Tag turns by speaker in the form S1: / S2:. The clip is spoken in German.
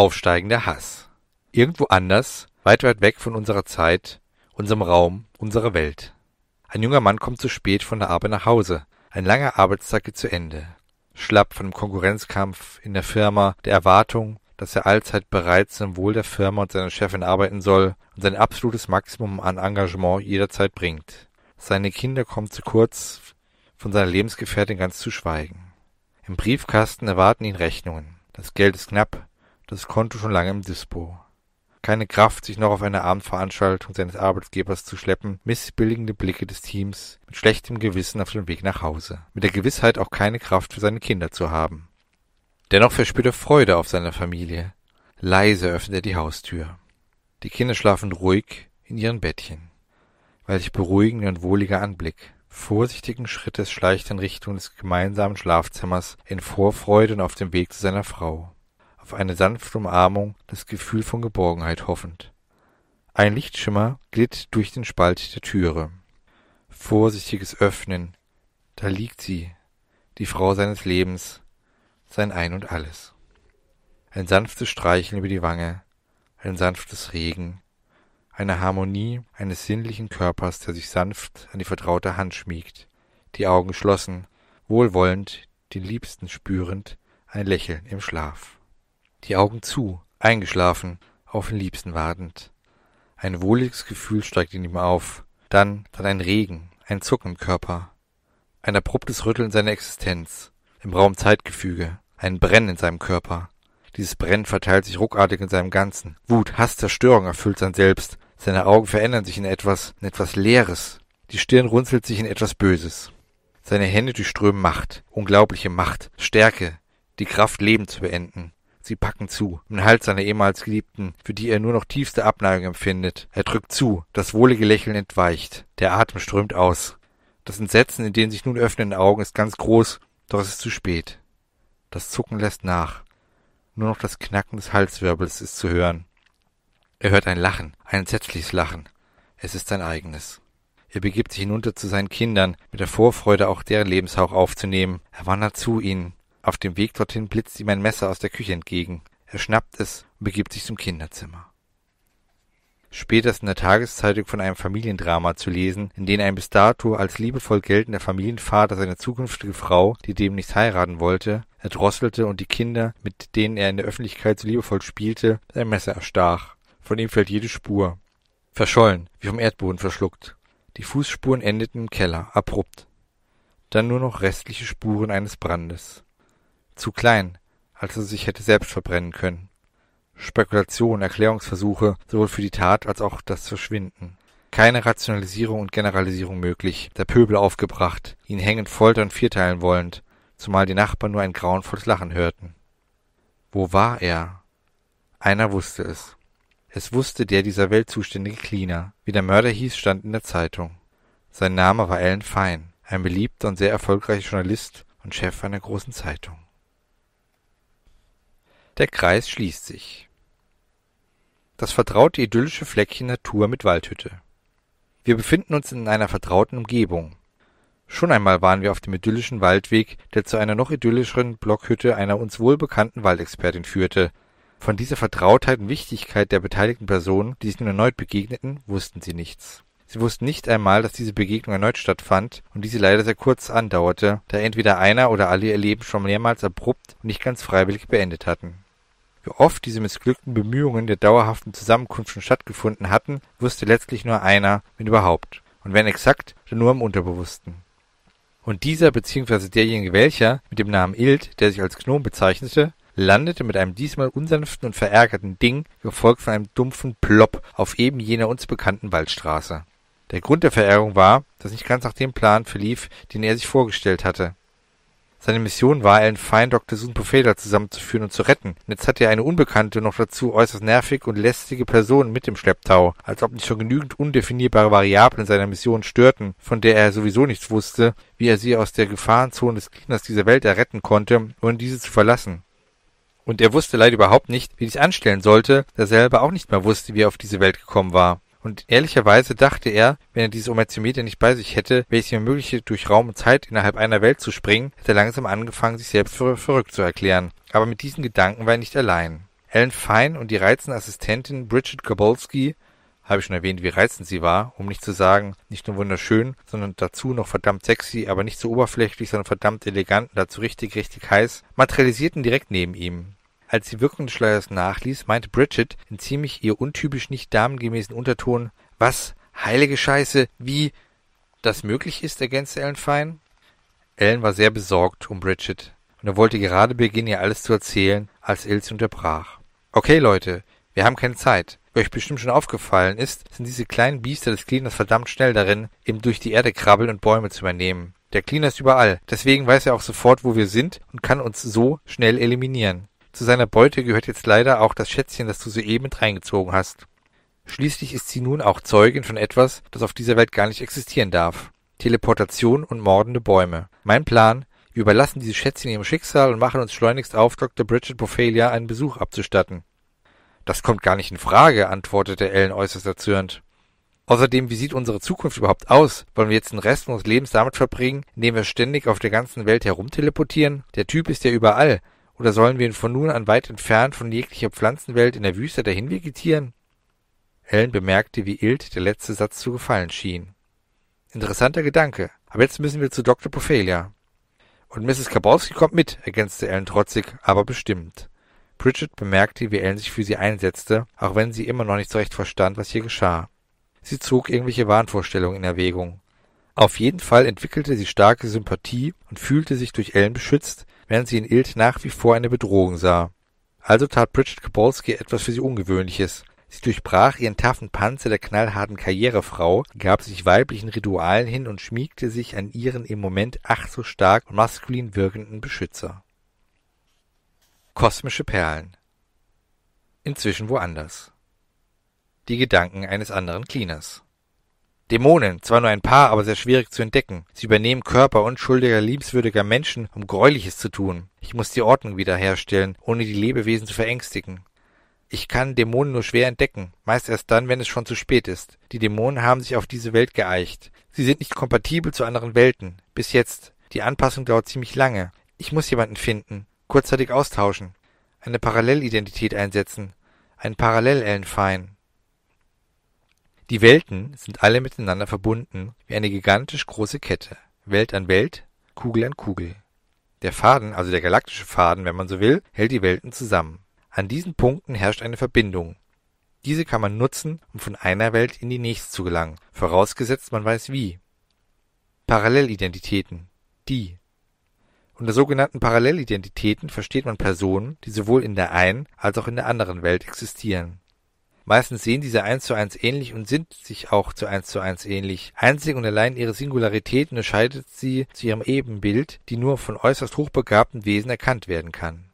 S1: Aufsteigender Hass. Irgendwo anders, weit, weit weg von unserer Zeit, unserem Raum, unserer Welt. Ein junger Mann kommt zu spät von der Arbeit nach Hause. Ein langer Arbeitstag geht zu Ende. Schlapp von dem Konkurrenzkampf in der Firma, der Erwartung, dass er allzeit bereit zum Wohl der Firma und seiner Chefin arbeiten soll und sein absolutes Maximum an Engagement jederzeit bringt. Seine Kinder kommen zu kurz, von seiner Lebensgefährtin ganz zu schweigen. Im Briefkasten erwarten ihn Rechnungen. Das Geld ist knapp, das Konto schon lange im Dispo. Keine Kraft, sich noch auf eine Abendveranstaltung seines Arbeitgebers zu schleppen, missbilligende Blicke des Teams, mit schlechtem Gewissen auf dem Weg nach Hause, mit der Gewissheit auch keine Kraft für seine Kinder zu haben. Dennoch verspürt er Freude auf seiner Familie. Leise öffnet er die Haustür. Die Kinder schlafen ruhig in ihren Bettchen. Welch beruhigender und wohliger Anblick. Vorsichtigen Schrittes schleicht er in Richtung des gemeinsamen Schlafzimmers in Vorfreude und auf dem Weg zu seiner Frau. Auf eine sanfte Umarmung, das Gefühl von Geborgenheit hoffend. Ein Lichtschimmer glitt durch den Spalt der Türe. Vorsichtiges Öffnen. Da liegt sie, die Frau seines Lebens, sein Ein und alles. Ein sanftes Streicheln über die Wange, ein sanftes Regen, eine Harmonie eines sinnlichen Körpers, der sich sanft an die vertraute Hand schmiegt, die Augen geschlossen, wohlwollend, den Liebsten spürend, ein Lächeln im Schlaf. Die Augen zu, eingeschlafen, auf den Liebsten wartend. Ein wohliges Gefühl steigt in ihm auf, dann, dann ein Regen, ein Zucken im Körper, ein abruptes Rütteln seiner Existenz, im Raum Zeitgefüge, ein Brennen in seinem Körper. Dieses Brennen verteilt sich ruckartig in seinem Ganzen. Wut, Hass, Zerstörung erfüllt sein Selbst. Seine Augen verändern sich in etwas, in etwas Leeres. Die Stirn runzelt sich in etwas Böses. Seine Hände durchströmen Macht, unglaubliche Macht, Stärke, die Kraft, Leben zu beenden. Sie packen zu, den Hals seiner ehemals Geliebten, für die er nur noch tiefste Abneigung empfindet. Er drückt zu, das wohlige Lächeln entweicht, der Atem strömt aus. Das Entsetzen in den sich nun öffnenden Augen ist ganz groß, doch es ist zu spät. Das Zucken lässt nach. Nur noch das Knacken des Halswirbels ist zu hören. Er hört ein Lachen, ein entsetzliches Lachen. Es ist sein eigenes. Er begibt sich hinunter zu seinen Kindern, mit der Vorfreude auch deren Lebenshauch aufzunehmen. Er wandert zu ihnen. Auf dem Weg dorthin blitzt ihm ein Messer aus der Küche entgegen. Er schnappt es und begibt sich zum Kinderzimmer. Später ist in der Tageszeitung von einem Familiendrama zu lesen, in dem ein bis dato als liebevoll geltender Familienvater seine zukünftige Frau, die demnächst heiraten wollte, erdrosselte und die Kinder, mit denen er in der Öffentlichkeit so liebevoll spielte, einem Messer erstach. Von ihm fällt jede Spur. Verschollen, wie vom Erdboden verschluckt. Die Fußspuren endeten im Keller, abrupt. Dann nur noch restliche Spuren eines Brandes. Zu klein, als er sich hätte selbst verbrennen können. Spekulationen, Erklärungsversuche, sowohl für die Tat als auch das Verschwinden. Keine Rationalisierung und Generalisierung möglich, der Pöbel aufgebracht, ihn hängend foltern vierteilen wollend, zumal die Nachbarn nur ein grauenvolles Lachen hörten. Wo war er? Einer wusste es. Es wusste der dieser Welt zuständige Cleaner. Wie der Mörder hieß, stand in der Zeitung. Sein Name war Alan Fine, ein beliebter und sehr erfolgreicher Journalist und Chef einer großen Zeitung. Der Kreis schließt sich das vertraute idyllische Fleckchen Natur mit Waldhütte. Wir befinden uns in einer vertrauten Umgebung. Schon einmal waren wir auf dem idyllischen Waldweg, der zu einer noch idyllischeren Blockhütte einer uns wohlbekannten Waldexpertin führte. Von dieser Vertrautheit und Wichtigkeit der beteiligten Personen, die sich nun erneut begegneten, wussten sie nichts. Sie wussten nicht einmal, dass diese Begegnung erneut stattfand und diese leider sehr kurz andauerte, da entweder einer oder alle ihr Leben schon mehrmals abrupt und nicht ganz freiwillig beendet hatten. Oft diese missglückten Bemühungen der dauerhaften Zusammenkunft schon stattgefunden hatten, wusste letztlich nur einer, wenn überhaupt, und wenn exakt, dann nur im Unterbewussten. Und dieser bzw. derjenige welcher mit dem Namen Ild, der sich als Gnom bezeichnete, landete mit einem diesmal unsanften und verärgerten Ding, gefolgt von einem dumpfen Plopp, auf eben jener uns bekannten Waldstraße. Der Grund der Verärgerung war, dass nicht ganz nach dem Plan verlief, den er sich vorgestellt hatte. Seine Mission war, einen Feind Dr. Susan Pofeda zusammenzuführen und zu retten. Und jetzt hatte er eine unbekannte, noch dazu äußerst nervig und lästige Person mit im Schlepptau, als ob nicht schon genügend undefinierbare Variablen seiner Mission störten, von der er sowieso nichts wusste, wie er sie aus der Gefahrenzone des Gegners dieser Welt erretten konnte, ohne diese zu verlassen. Und er wusste leider überhaupt nicht, wie dies anstellen sollte, da er selber auch nicht mehr wusste, wie er auf diese Welt gekommen war und ehrlicherweise dachte er, wenn er dieses Omerzometer nicht bei sich hätte, welches ihm ermöglichte, durch Raum und Zeit innerhalb einer Welt zu springen, hätte er langsam angefangen, sich selbst für verrückt zu erklären. Aber mit diesen Gedanken war er nicht allein. Ellen Fine und die reizende Assistentin Bridget Gabolski habe ich schon erwähnt, wie reizend sie war, um nicht zu sagen, nicht nur wunderschön, sondern dazu noch verdammt sexy, aber nicht so oberflächlich, sondern verdammt elegant und dazu richtig, richtig heiß, materialisierten direkt neben ihm. Als die Wirkung des Schleiers nachließ, meinte Bridget in ziemlich ihr untypisch nicht damengemäßen Unterton, was, heilige Scheiße, wie das möglich ist, ergänzte Ellen Fine. Ellen war sehr besorgt um Bridget und er wollte gerade beginnen, ihr alles zu erzählen, als Ilse unterbrach. Okay, Leute, wir haben keine Zeit. Wie euch bestimmt schon aufgefallen ist, sind diese kleinen Biester des Cleaners verdammt schnell darin, eben durch die Erde krabbeln und Bäume zu übernehmen. Der Cleaner ist überall, deswegen weiß er auch sofort, wo wir sind und kann uns so schnell eliminieren. Zu seiner Beute gehört jetzt leider auch das Schätzchen, das du soeben mit reingezogen hast. Schließlich ist sie nun auch Zeugin von etwas, das auf dieser Welt gar nicht existieren darf. Teleportation und mordende Bäume. Mein Plan, wir überlassen dieses Schätzchen ihrem Schicksal und machen uns schleunigst auf, Dr. Bridget Bophelia einen Besuch abzustatten. Das kommt gar nicht in Frage, antwortete Ellen äußerst erzürnt. Außerdem, wie sieht unsere Zukunft überhaupt aus? Wollen wir jetzt den Rest unseres Lebens damit verbringen, indem wir ständig auf der ganzen Welt herumteleportieren? Der Typ ist ja überall. Oder sollen wir ihn von nun an weit entfernt von jeglicher Pflanzenwelt in der Wüste dahin vegetieren? Ellen bemerkte, wie Ilt der letzte Satz zu gefallen schien. Interessanter Gedanke. Aber jetzt müssen wir zu Dr. Pophelia. Und Mrs. Kabowski kommt mit, ergänzte Ellen trotzig, aber bestimmt. Bridget bemerkte, wie Ellen sich für sie einsetzte, auch wenn sie immer noch nicht so recht verstand, was hier geschah. Sie zog irgendwelche Wahnvorstellungen in Erwägung. Auf jeden Fall entwickelte sie starke Sympathie und fühlte sich durch Ellen beschützt, während sie in Ilt nach wie vor eine Bedrohung sah. Also tat Bridget Kabolski etwas für sie Ungewöhnliches. Sie durchbrach ihren taffen Panzer der knallharten Karrierefrau, gab sich weiblichen Ritualen hin und schmiegte sich an ihren im Moment ach so stark und maskulin wirkenden Beschützer. Kosmische Perlen. Inzwischen woanders. Die Gedanken eines anderen Cleaners. Dämonen, zwar nur ein paar, aber sehr schwierig zu entdecken. Sie übernehmen Körper unschuldiger, liebenswürdiger Menschen, um Gräuliches zu tun. Ich muss die Ordnung wiederherstellen, ohne die Lebewesen zu verängstigen. Ich kann Dämonen nur schwer entdecken, meist erst dann, wenn es schon zu spät ist. Die Dämonen haben sich auf diese Welt geeicht. Sie sind nicht kompatibel zu anderen Welten. Bis jetzt. Die Anpassung dauert ziemlich lange. Ich muss jemanden finden kurzzeitig austauschen, eine Parallelidentität einsetzen, einen Parallel-Ellenfein. Die Welten sind alle miteinander verbunden wie eine gigantisch große Kette, Welt an Welt, Kugel an Kugel. Der Faden, also der galaktische Faden, wenn man so will, hält die Welten zusammen. An diesen Punkten herrscht eine Verbindung. Diese kann man nutzen, um von einer Welt in die nächste zu gelangen, vorausgesetzt man weiß wie. Parallelidentitäten, die unter sogenannten Parallelidentitäten versteht man Personen, die sowohl in der einen als auch in der anderen Welt existieren. Meistens sehen diese eins zu eins ähnlich und sind sich auch zu eins zu eins ähnlich. Einzig und allein ihre Singularität unterscheidet sie zu ihrem Ebenbild, die nur von äußerst hochbegabten Wesen erkannt werden kann